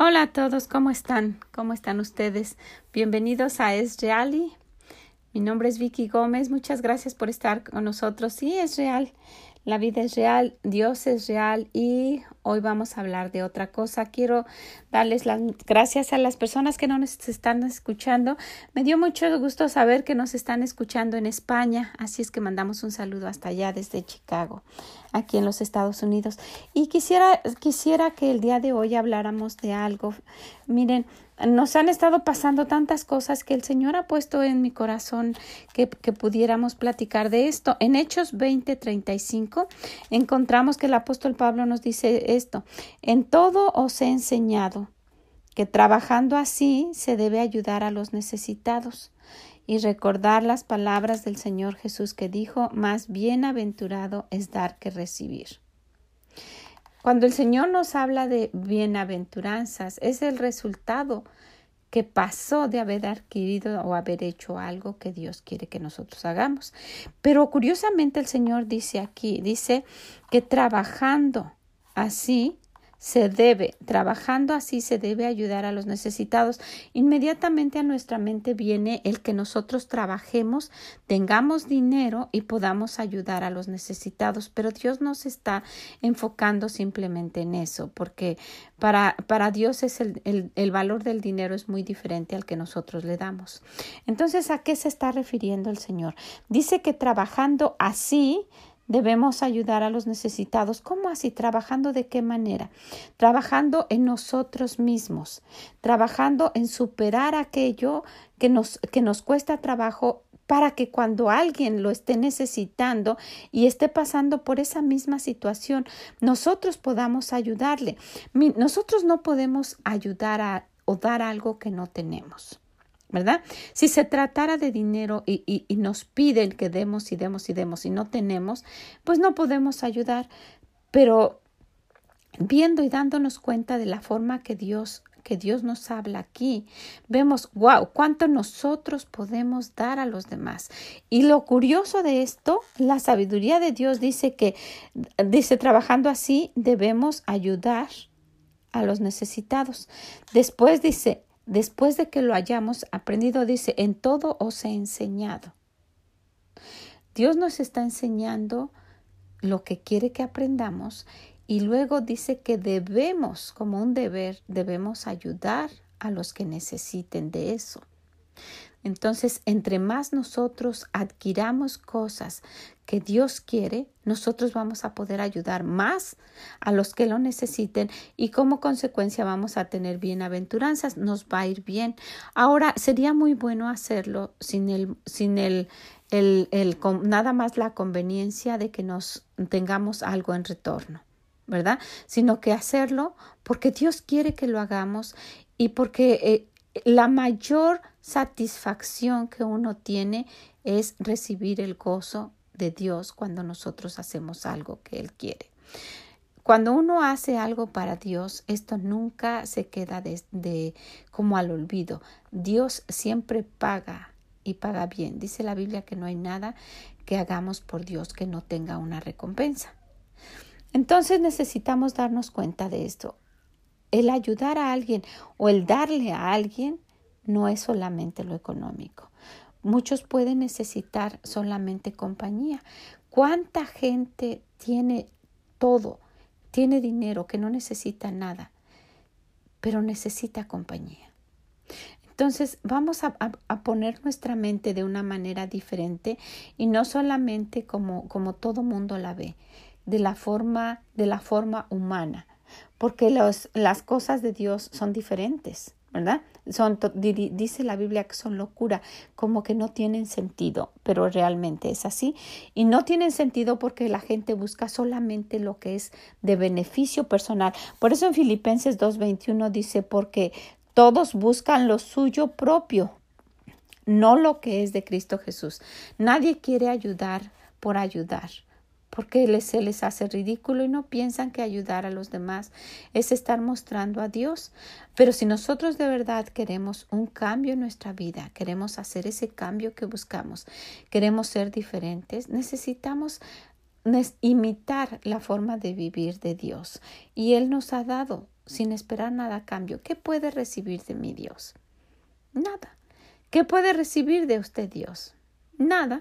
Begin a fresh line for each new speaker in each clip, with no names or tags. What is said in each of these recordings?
Hola a todos, ¿cómo están? ¿Cómo están ustedes? Bienvenidos a Es Real. Mi nombre es Vicky Gómez. Muchas gracias por estar con nosotros. Sí, es real. La vida es real, Dios es real y hoy vamos a hablar de otra cosa. Quiero darles las gracias a las personas que no nos están escuchando. Me dio mucho gusto saber que nos están escuchando en España, así es que mandamos un saludo hasta allá desde Chicago, aquí en los Estados Unidos. Y quisiera quisiera que el día de hoy habláramos de algo. Miren, nos han estado pasando tantas cosas que el Señor ha puesto en mi corazón que, que pudiéramos platicar de esto. En Hechos 20:35 encontramos que el apóstol Pablo nos dice esto, en todo os he enseñado que trabajando así se debe ayudar a los necesitados y recordar las palabras del Señor Jesús que dijo, más bienaventurado es dar que recibir. Cuando el Señor nos habla de bienaventuranzas, es el resultado que pasó de haber adquirido o haber hecho algo que Dios quiere que nosotros hagamos. Pero curiosamente el Señor dice aquí, dice que trabajando así se debe, trabajando así se debe ayudar a los necesitados. Inmediatamente a nuestra mente viene el que nosotros trabajemos, tengamos dinero y podamos ayudar a los necesitados. Pero Dios no se está enfocando simplemente en eso, porque para, para Dios es el, el, el valor del dinero es muy diferente al que nosotros le damos. Entonces, ¿a qué se está refiriendo el Señor? Dice que trabajando así Debemos ayudar a los necesitados. ¿Cómo así? ¿Trabajando de qué manera? Trabajando en nosotros mismos, trabajando en superar aquello que nos, que nos cuesta trabajo para que cuando alguien lo esté necesitando y esté pasando por esa misma situación, nosotros podamos ayudarle. Nosotros no podemos ayudar a, o dar algo que no tenemos. ¿Verdad? Si se tratara de dinero y, y, y, nos piden que demos y demos y demos y no tenemos, pues no podemos ayudar. Pero viendo y dándonos cuenta de la forma que Dios que Dios nos habla aquí, vemos, wow, cuánto nosotros podemos dar a los demás. Y lo curioso de esto, la sabiduría de Dios dice que, dice, trabajando así, debemos ayudar a los necesitados. Después dice, después de que lo hayamos aprendido, dice, en todo os he enseñado. Dios nos está enseñando lo que quiere que aprendamos y luego dice que debemos, como un deber, debemos ayudar a los que necesiten de eso. Entonces, entre más nosotros adquiramos cosas que Dios quiere, nosotros vamos a poder ayudar más a los que lo necesiten y como consecuencia vamos a tener bienaventuranzas, nos va a ir bien. Ahora, sería muy bueno hacerlo sin el, sin el, nada más la conveniencia de que nos tengamos algo en retorno. ¿verdad? Sino que hacerlo porque Dios quiere que lo hagamos y porque eh, la mayor satisfacción que uno tiene es recibir el gozo de Dios cuando nosotros hacemos algo que Él quiere. Cuando uno hace algo para Dios, esto nunca se queda de, como al olvido. Dios siempre paga y paga bien. Dice la Biblia que no hay nada que hagamos por Dios que no tenga una recompensa. Entonces necesitamos darnos cuenta de esto. El ayudar a alguien o el darle a alguien no es solamente lo económico. Muchos pueden necesitar solamente compañía. ¿Cuánta gente tiene todo? Tiene dinero que no necesita nada, pero necesita compañía. Entonces vamos a, a, poner nuestra mente de una manera diferente y no solamente como, como todo mundo la ve, de la forma, de la forma humana, porque los, las cosas de Dios son diferentes. ¿verdad? Son, dice la Biblia que son locura, como que no tienen sentido, pero realmente es así. Y no tienen sentido porque la gente busca solamente lo que es de beneficio personal. Por eso en Filipenses 2.21 dice, porque todos buscan lo suyo propio, no lo que es de Cristo Jesús. Nadie quiere ayudar por ayudar porque se les hace ridículo y no piensan que ayudar a los demás es estar mostrando a Dios. Pero si nosotros de verdad queremos un cambio en nuestra vida, queremos hacer ese cambio que buscamos, queremos ser diferentes, necesitamos imitar la forma de vivir de Dios. Y Él nos ha dado sin esperar nada cambio, ¿qué puede recibir de mi Dios? Nada. ¿Qué puede recibir de usted Dios? Nada.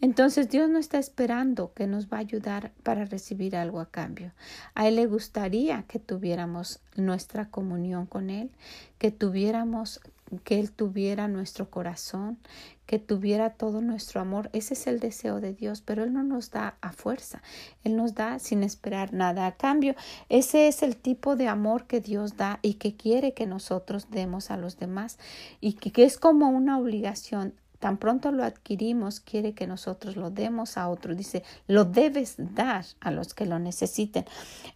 Entonces Dios no está esperando que nos va a ayudar para recibir algo a cambio. A Él le gustaría que tuviéramos nuestra comunión con Él, que tuviéramos que Él tuviera nuestro corazón, que tuviera todo nuestro amor. Ese es el deseo de Dios, pero Él no nos da a fuerza, Él nos da sin esperar nada a cambio. Ese es el tipo de amor que Dios da y que quiere que nosotros demos a los demás y que, es como una obligación tan pronto lo adquirimos, quiere que nosotros lo demos a otro. Dice, lo debes dar a los que lo necesiten.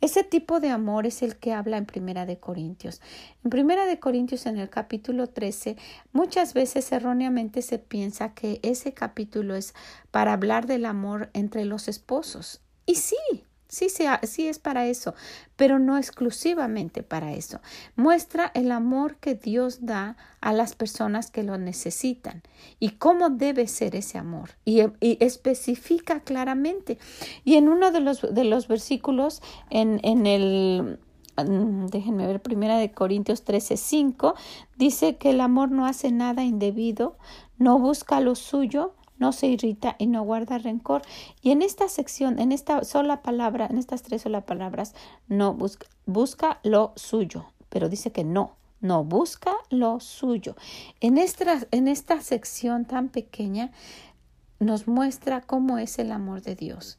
Ese tipo de amor es el que habla en Primera de Corintios. En Primera de Corintios, en el capítulo 13, muchas veces erróneamente se piensa que ese capítulo es para hablar del amor entre los esposos. Y sí, Sí, sí, es para eso, pero no exclusivamente para eso. Muestra el amor que Dios da a las personas que lo necesitan y cómo debe ser ese amor. Y, especifica claramente. Y en uno de los, de los versículos, en, en el déjenme ver, primera de Corintios 13, 5, dice que el amor no hace nada indebido, no busca lo suyo, no se irrita y no guarda rencor. Y en esta sección, en esta sola palabra, en estas tres sola palabras, no busca, busca lo suyo, pero dice que no, no busca lo suyo. En esta, en esta sección tan pequeña nos muestra cómo es el amor de Dios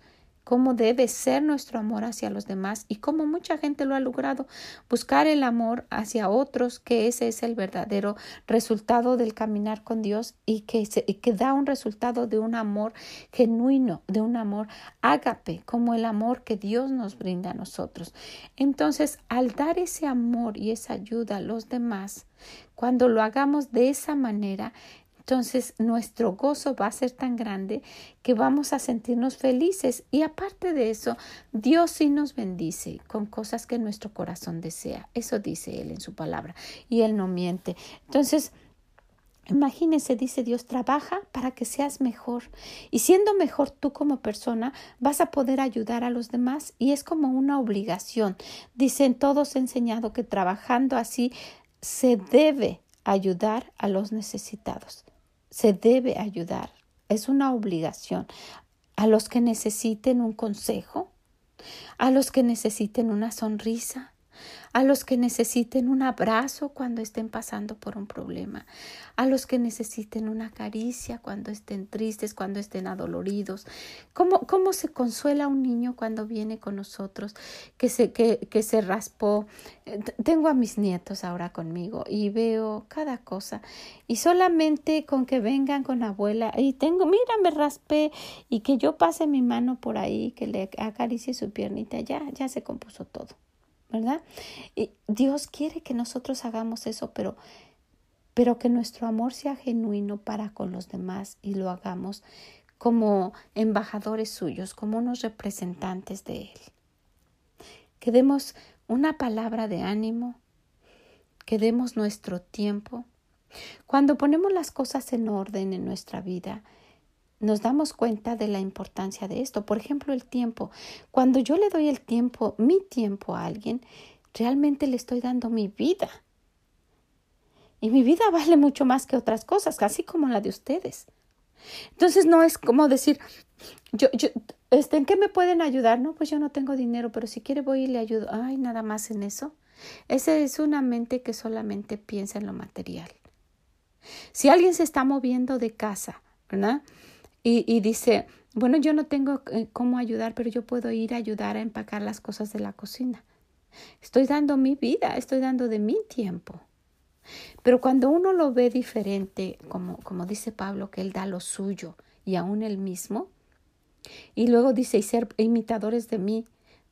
cómo debe ser nuestro amor hacia los demás y cómo mucha gente lo ha logrado, buscar el amor hacia otros, que ese es el verdadero resultado del caminar con Dios y que, que da un resultado de un amor genuino, de un amor ágape, como el amor que Dios nos brinda a nosotros. Entonces, al dar ese amor y esa ayuda a los demás, cuando lo hagamos de esa manera, entonces nuestro gozo va a ser tan grande que vamos a sentirnos felices y aparte de eso, Dios sí nos bendice con cosas que nuestro corazón desea. Eso dice Él en su palabra y Él no miente. Entonces, Imagínese, dice Dios, trabaja para que seas mejor. Y siendo mejor tú como persona, vas a poder ayudar a los demás y es como una obligación. Dicen todos enseñado que trabajando así se debe ayudar a los necesitados se debe ayudar. Es una obligación a los que necesiten un consejo, a los que necesiten una sonrisa, a los que necesiten un abrazo cuando estén pasando por un problema, a los que necesiten una caricia cuando estén tristes, cuando estén adoloridos. ¿Cómo, cómo se consuela un niño cuando viene con nosotros que se, que, que se raspó? Eh, tengo a mis nietos ahora conmigo y veo cada cosa y solamente con que vengan con abuela y tengo, mira, me raspé y que yo pase mi mano por ahí, que le acaricie su piernita, ya, ya se compuso todo. ¿Verdad? Y Dios quiere que nosotros hagamos eso, pero, pero que nuestro amor sea genuino para con los demás y lo hagamos como embajadores suyos, como unos representantes de Él. Que demos una palabra de ánimo, que demos nuestro tiempo. Cuando ponemos las cosas en orden en nuestra vida, nos damos cuenta de la importancia de esto. Por ejemplo, el tiempo. Cuando yo le doy el tiempo, mi tiempo a alguien, realmente le estoy dando mi vida. Y mi vida vale mucho más que otras cosas, así como la de ustedes. Entonces no es como decir, yo, yo, este, ¿en qué me pueden ayudar? No, pues yo no tengo dinero, pero si quiere voy y le ayudo. Ay, nada más en eso. Esa es una mente que solamente piensa en lo material. Si alguien se está moviendo de casa, ¿verdad? Y, dice, bueno, yo no tengo eh, cómo ayudar, pero yo puedo ir a ayudar a empacar las cosas de la cocina. Estoy dando mi vida, estoy dando de mi tiempo. Pero cuando uno lo ve diferente, como, como dice Pablo, que él da lo suyo y aún él mismo, y luego dice, y ser imitadores de mí,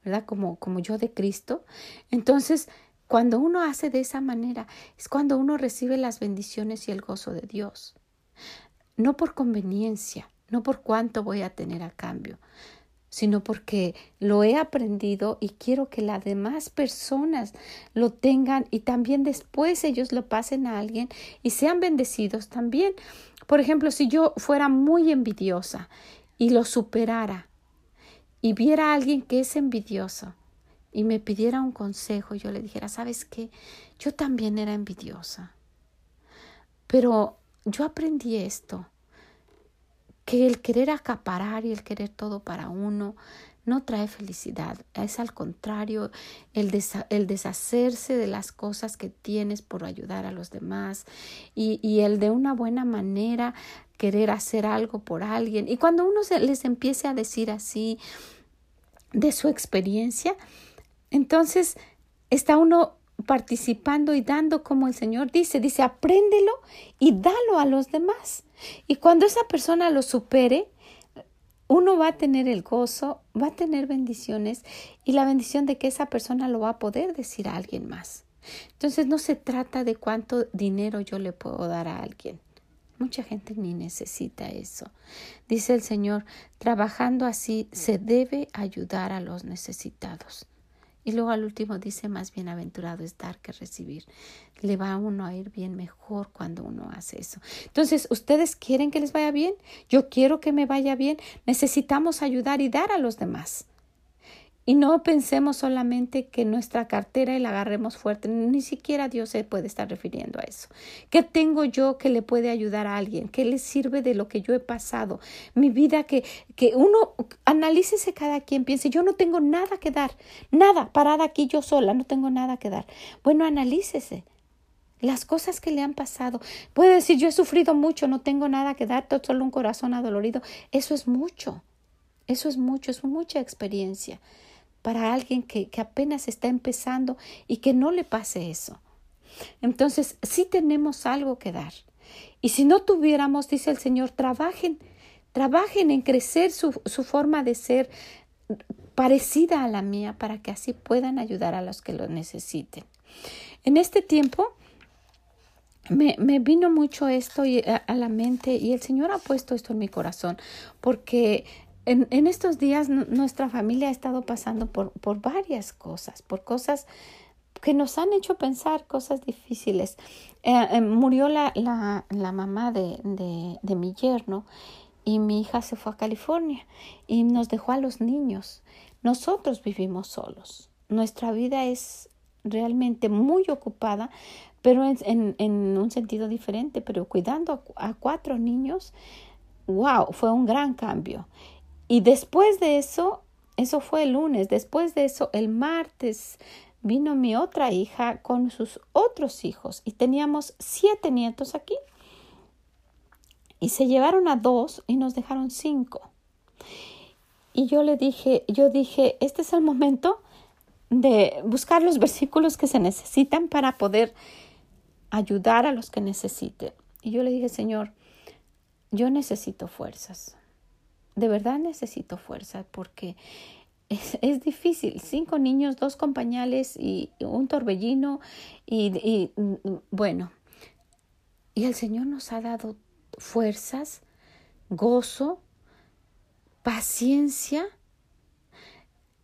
¿verdad? Como, como yo de Cristo. Entonces, cuando uno hace de esa manera, es cuando uno recibe las bendiciones y el gozo de Dios. No por conveniencia, no por cuánto voy a tener a cambio, sino porque lo he aprendido y quiero que las demás personas lo tengan y también después ellos lo pasen a alguien y sean bendecidos también. Por ejemplo, si yo fuera muy envidiosa y lo superara y viera a alguien que es envidioso y me pidiera un consejo, yo le dijera, ¿sabes qué? Yo también era envidiosa. Pero yo aprendí esto, que el querer acaparar y el querer todo para uno no trae felicidad, es al contrario el, deshacerse de las cosas que tienes por ayudar a los demás y, y, el de una buena manera querer hacer algo por alguien. Y cuando uno se, les empiece a decir así de su experiencia, entonces está uno participando y dando como el Señor dice, dice, apréndelo y dalo a los demás. Y cuando esa persona lo supere, uno va a tener el gozo, va a tener bendiciones y la bendición de que esa persona lo va a poder decir a alguien más. Entonces no se trata de cuánto dinero yo le puedo dar a alguien. Mucha gente ni necesita eso. Dice el Señor, trabajando así se debe ayudar a los necesitados. Y luego al último dice, más bienaventurado es dar que recibir. Le va a uno a ir bien mejor cuando uno hace eso. Entonces, ¿ustedes quieren que les vaya bien? Yo quiero que me vaya bien. Necesitamos ayudar y dar a los demás. Y no pensemos solamente que nuestra cartera y la agarremos fuerte, ni siquiera Dios se puede estar refiriendo a eso. ¿Qué tengo yo que le puede ayudar a alguien? ¿Qué le sirve de lo que yo he pasado? Mi vida que, que uno analícese cada quien, piense, yo no tengo nada que dar, nada, parada aquí yo sola, no tengo nada que dar. Bueno, analícese las cosas que le han pasado. Puede decir, yo he sufrido mucho, no tengo nada que dar, solo un corazón adolorido. Eso es mucho, eso es mucho, es mucha experiencia para alguien que, apenas está empezando y que no le pase eso. Entonces, sí tenemos algo que dar. Y si no tuviéramos, dice el Señor, trabajen, trabajen en crecer su, su forma de ser parecida a la mía para que así puedan ayudar a los que lo necesiten. En este tiempo me, me vino mucho esto a, la mente y el Señor ha puesto esto en mi corazón porque en, estos días nuestra familia ha estado pasando por, por varias cosas, por cosas que nos han hecho pensar cosas difíciles. Eh, eh, murió la, la, mamá de, de, de, mi yerno y mi hija se fue a California y nos dejó a los niños. Nosotros vivimos solos. Nuestra vida es realmente muy ocupada, pero en, en, un sentido diferente, pero cuidando a, a cuatro niños, wow, fue un gran cambio. Y después de eso, eso fue el lunes, después de eso, el martes vino mi otra hija con sus otros hijos y teníamos siete nietos aquí. Y se llevaron a dos y nos dejaron cinco. Y yo le dije, yo dije, este es el momento de buscar los versículos que se necesitan para poder ayudar a los que necesiten. Y yo le dije, Señor, yo necesito fuerzas de verdad necesito fuerza porque es, difícil. Cinco niños, dos compañales y un torbellino y, bueno, y el Señor nos ha dado fuerzas, gozo, paciencia.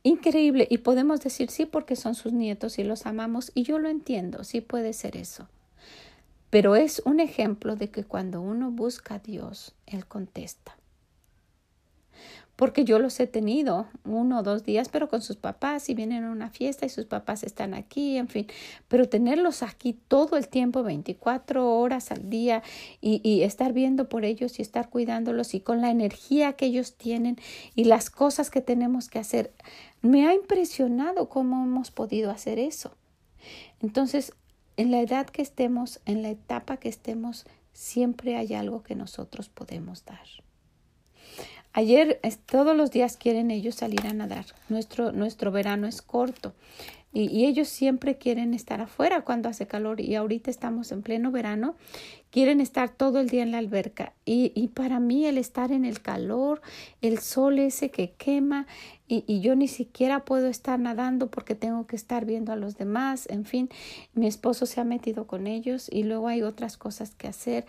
Increíble. Y podemos decir sí porque son sus nietos y los amamos. Y yo lo entiendo, sí puede ser eso. Pero es un ejemplo de que cuando uno busca a Dios, Él contesta porque yo los he tenido uno o dos días, pero con sus papás y vienen a una fiesta y sus papás están aquí, en fin, pero tenerlos aquí todo el tiempo, 24 horas al día y, y estar viendo por ellos y estar cuidándolos y con la energía que ellos tienen y las cosas que tenemos que hacer, me ha impresionado cómo hemos podido hacer eso. Entonces, en la edad que estemos, en la etapa que estemos, siempre hay algo que nosotros podemos dar. Ayer todos los días quieren ellos salir a nadar. Nuestro, nuestro verano es corto y, ellos siempre quieren estar afuera cuando hace calor y ahorita estamos en pleno verano. Quieren estar todo el día en la alberca y, y para mí el estar en el calor, el sol ese que quema y, y yo ni siquiera puedo estar nadando porque tengo que estar viendo a los demás. En fin, mi esposo se ha metido con ellos y luego hay otras cosas que hacer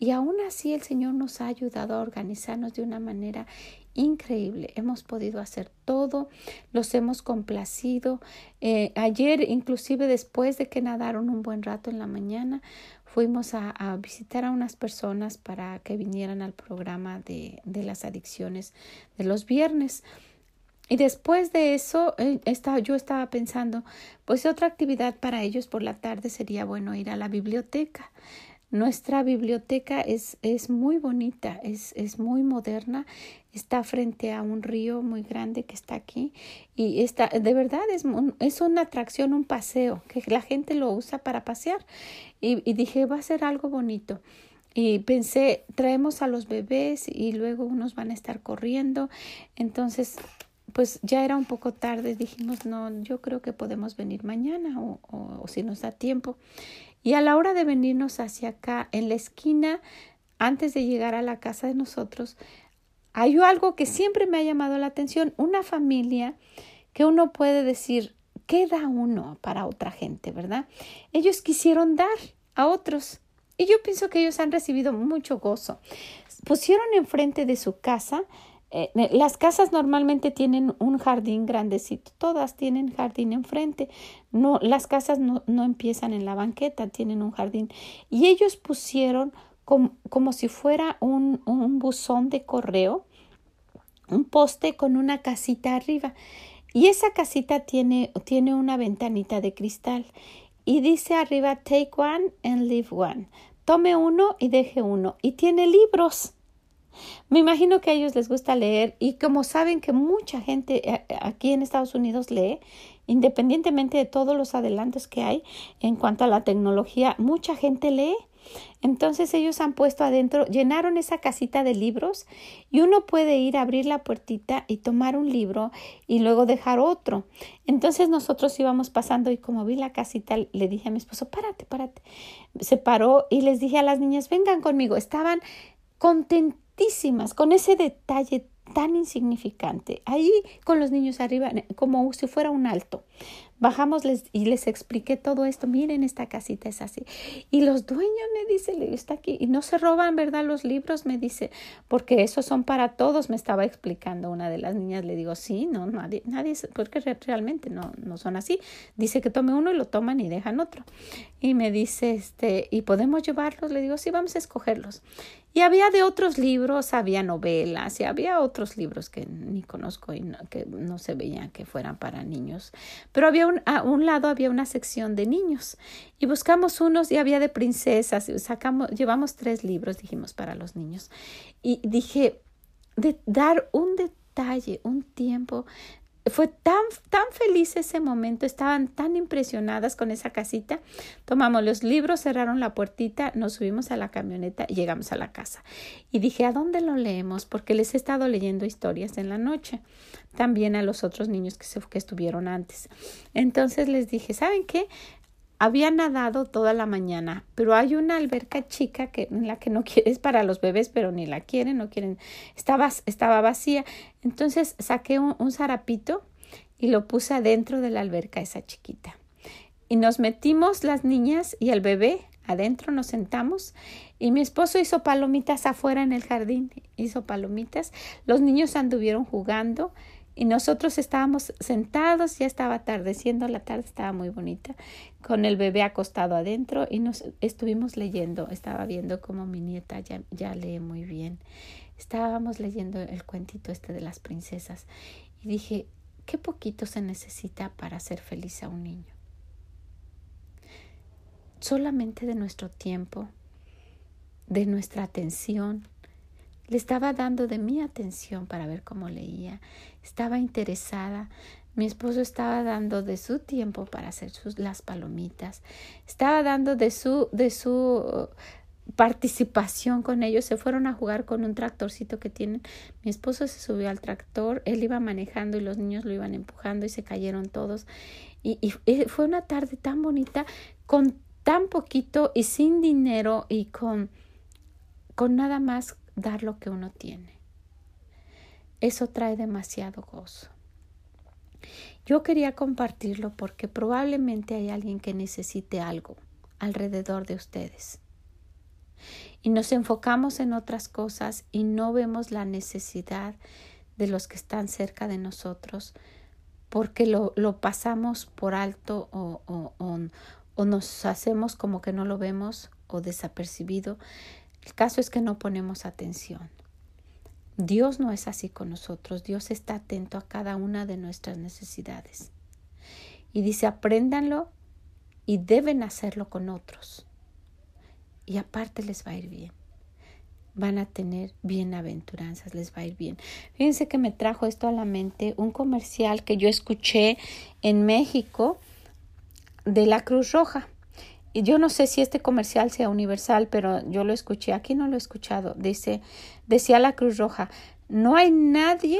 y aún así el Señor nos ha ayudado a organizarnos de una manera increíble. Hemos podido hacer todo, los hemos complacido. Eh, ayer, inclusive después de que nadaron un buen rato en la mañana, fuimos a, visitar a unas personas para que vinieran al programa de, de las adicciones de los viernes. Y después de eso, eh, estaba, yo estaba pensando, pues otra actividad para ellos por la tarde sería bueno ir a la biblioteca. Nuestra biblioteca es, es muy bonita, es, es muy moderna, está frente a un río muy grande que está aquí y está, de verdad es, es una atracción, un paseo, que la gente lo usa para pasear. Y, dije, va a ser algo bonito. Y pensé, traemos a los bebés y luego unos van a estar corriendo. Entonces, pues ya era un poco tarde. Dijimos, no, yo creo que podemos venir mañana o, o, o si nos da tiempo. Y a la hora de venirnos hacia acá, en la esquina, antes de llegar a la casa de nosotros, hay algo que siempre me ha llamado la atención, una familia que uno puede decir, ¿qué da uno para otra gente, verdad? Ellos quisieron dar a otros y yo pienso que ellos han recibido mucho gozo. Pusieron enfrente de su casa eh, las casas normalmente tienen un jardín grandecito, todas tienen jardín enfrente. No, las casas no, no empiezan en la banqueta, tienen un jardín. Y ellos pusieron como, como si fuera un, un buzón de correo, un poste con una casita arriba. Y esa casita tiene, tiene una ventanita de cristal. Y dice arriba, take one and leave one. Tome uno y deje uno. Y tiene libros. Me imagino que a ellos les gusta leer y como saben que mucha gente eh, aquí en Estados Unidos lee, independientemente de todos los adelantos que hay en cuanto a la tecnología, mucha gente lee. Entonces ellos han puesto adentro, llenaron esa casita de libros y uno puede ir a abrir la puertita y tomar un libro y luego dejar otro. Entonces nosotros íbamos pasando y como vi la casita le dije a mi esposo, párate, párate. Se paró y les dije a las niñas, vengan conmigo. Estaban contentos con ese detalle tan insignificante. Ahí con los niños arriba, como si fuera un alto. Bajamos les, y les expliqué todo esto. Miren, esta casita es así. Y los dueños me dicen, está aquí. Y no se roban, ¿verdad? Los libros, me dice, porque esos son para todos, me estaba explicando una de las niñas. Le digo, sí, no, nadie, nadie, porque realmente no, no son así. Dice que tome uno y lo toman y dejan otro. Y me dice, este, ¿y podemos llevarlos? Le digo, sí, vamos a escogerlos. Y había de otros libros, había novelas y había otros libros que ni conozco y que no se veían que fueran para niños. Pero había a un lado había una sección de niños y buscamos unos y había de princesas y sacamos, llevamos tres libros, dijimos, para los niños. Y dije, de dar un detalle, un tiempo fue tan, tan feliz ese momento, estaban tan impresionadas con esa casita. Tomamos los libros, cerraron la puertita, nos subimos a la camioneta y llegamos a la casa. Y dije, ¿a dónde lo leemos? Porque les he estado leyendo historias en la noche, también a los otros niños que, se, que estuvieron antes. Entonces les dije, ¿saben qué? Había nadado toda la mañana, pero hay una alberca chica que en la que no quiere, es para los bebés, pero ni la quieren, no quieren, estaba, estaba vacía. Entonces saqué un, un zarapito y lo puse adentro de la alberca esa chiquita. Y nos metimos las niñas y el bebé adentro, nos sentamos y mi esposo hizo palomitas afuera en el jardín, hizo palomitas, los niños anduvieron jugando y nosotros estábamos sentados, ya estaba atardeciendo, la tarde estaba muy bonita, con el bebé acostado adentro y nos estuvimos leyendo, estaba viendo como mi nieta ya, ya lee muy bien. Estábamos leyendo el cuentito este de las princesas y dije, qué poquito se necesita para hacer feliz a un niño. Solamente de nuestro tiempo, de nuestra atención, le estaba dando de mi atención para ver cómo leía. Estaba interesada. Mi esposo estaba dando de su tiempo para hacer sus, las palomitas. Estaba dando de su, de su participación con ellos. Se fueron a jugar con un tractorcito que tienen. Mi esposo se subió al tractor, él iba manejando y los niños lo iban empujando y se cayeron todos. Y, y fue una tarde tan bonita, con tan poquito y sin dinero y con, con nada más dar lo que uno tiene. Eso trae demasiado gozo. Yo quería compartirlo porque probablemente hay alguien que necesite algo alrededor de ustedes. Y nos enfocamos en otras cosas y no vemos la necesidad de los que están cerca de nosotros porque lo, lo pasamos por alto o, o, o nos hacemos como que no lo vemos o desapercibido el caso es que no ponemos atención. Dios no es así con nosotros. Dios está atento a cada una de nuestras necesidades. Y dice, apréndanlo y deben hacerlo con otros. Y aparte les va a ir bien. Van a tener bienaventuranzas, les va a ir bien. Fíjense que me trajo esto a la mente un comercial que yo escuché en México de la Cruz Roja. Y yo no sé si este comercial sea universal, pero yo lo escuché. Aquí no lo he escuchado. Dice, decía la Cruz Roja, no hay nadie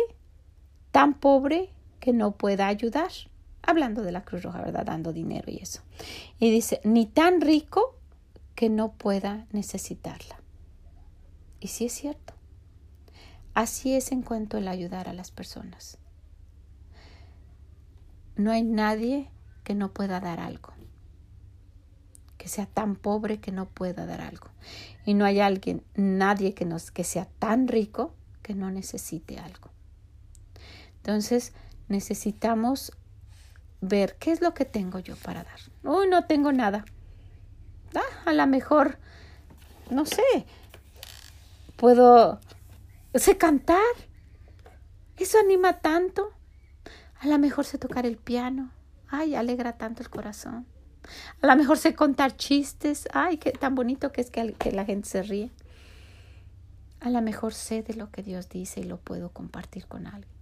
tan pobre que no pueda ayudar. Hablando de la Cruz Roja, ¿verdad? Dando dinero y eso. Y dice, ni tan rico que no pueda necesitarla. Y sí es cierto. Así es en cuanto el ayudar a las personas. No hay nadie que no pueda dar algo que sea tan pobre que no pueda dar algo. Y no hay alguien, nadie que, nos, que sea tan rico que no necesite algo. Entonces necesitamos ver qué es lo que tengo yo para dar. Uy, no tengo nada. Ah, a lo mejor, no sé, puedo, sé cantar. Eso anima tanto. A lo mejor sé tocar el piano. Ay, alegra tanto el corazón. A lo mejor sé contar chistes. Ay, qué tan bonito que es que, que la gente se ríe. A lo mejor sé de lo que Dios dice y lo puedo compartir con alguien.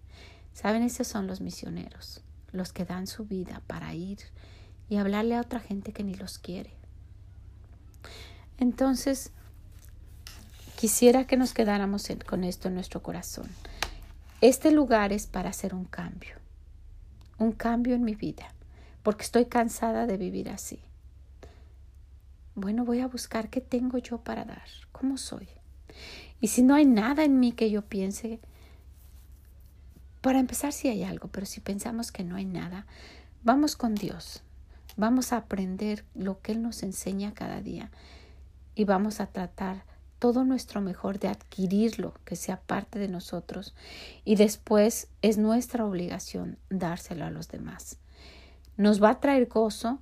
Saben, esos son los misioneros, los que dan su vida para ir y hablarle a otra gente que ni los quiere. Entonces, quisiera que nos quedáramos con esto en nuestro corazón. Este lugar es para hacer un cambio, un cambio en mi vida porque estoy cansada de vivir así. Bueno, voy a buscar qué tengo yo para dar, cómo soy. Y si no hay nada en mí que yo piense, para empezar sí hay algo, pero si pensamos que no hay nada, vamos con Dios. Vamos a aprender lo que Él nos enseña cada día y vamos a tratar todo nuestro mejor de adquirirlo, que sea parte de nosotros y después es nuestra obligación dárselo a los demás nos va a traer gozo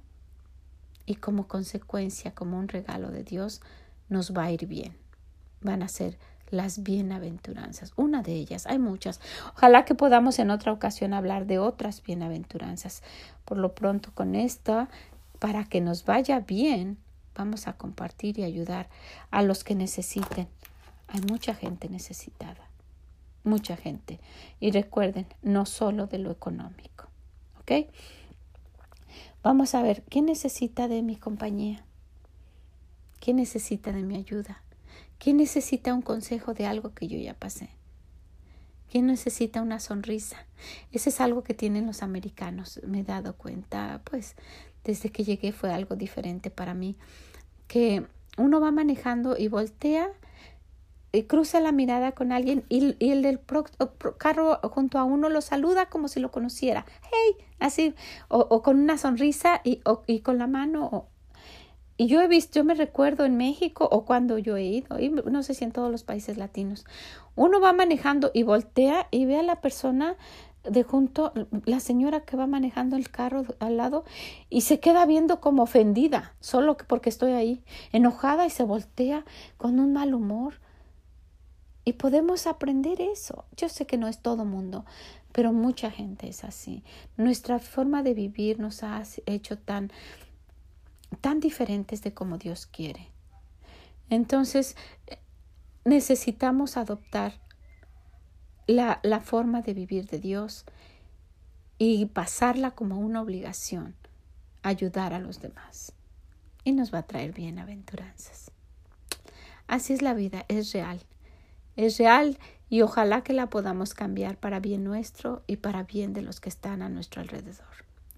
y como consecuencia, como un regalo de Dios, nos va a ir bien. Van a ser las bienaventuranzas. Una de ellas, hay muchas. Ojalá que podamos en otra ocasión hablar de otras bienaventuranzas. Por lo pronto con esta, para que nos vaya bien, vamos a compartir y ayudar a los que necesiten. Hay mucha gente necesitada, mucha gente. Y recuerden, no solo de lo económico. ¿Ok? Vamos a ver, ¿quién necesita de mi compañía? ¿Quién necesita de mi ayuda? ¿Quién necesita un consejo de algo que yo ya pasé? ¿Quién necesita una sonrisa? Ese es algo que tienen los americanos. Me he dado cuenta, pues, desde que llegué fue algo diferente para mí, que uno va manejando y voltea cruza la mirada con alguien y, el del carro junto a uno lo saluda como si lo conociera. Hey, así, o, con una sonrisa y, y con la mano. y yo he visto, yo me recuerdo en México o cuando yo he ido, y no sé si en todos los países latinos, uno va manejando y voltea y ve a la persona de junto, la señora que va manejando el carro al lado y se queda viendo como ofendida, solo porque estoy ahí, enojada y se voltea con un mal humor y podemos aprender eso. Yo sé que no es todo mundo, pero mucha gente es así. Nuestra forma de vivir nos ha hecho tan, tan diferentes de como Dios quiere. Entonces, necesitamos adoptar la, la forma de vivir de Dios y pasarla como una obligación, ayudar a los demás. Y nos va a traer bienaventuranzas. Así es la vida, es real es real y ojalá que la podamos cambiar para bien nuestro y para bien de los que están a nuestro alrededor.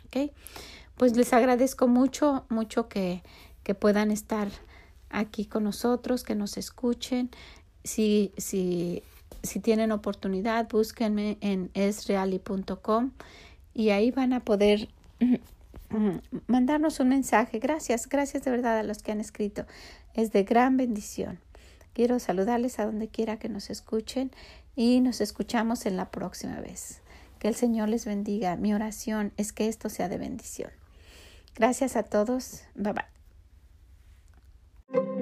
¿Ok? Pues les agradezco mucho, mucho que, que puedan estar aquí con nosotros, que nos escuchen. Si, si, si tienen oportunidad, búsquenme en esreali.com y ahí van a poder mandarnos un mensaje. Gracias, gracias de verdad a los que han escrito. Es de gran bendición. Quiero saludarles a donde quiera que nos escuchen y nos escuchamos en la próxima vez. Que el Señor les bendiga. Mi oración es que esto sea de bendición. Gracias a todos. Bye bye.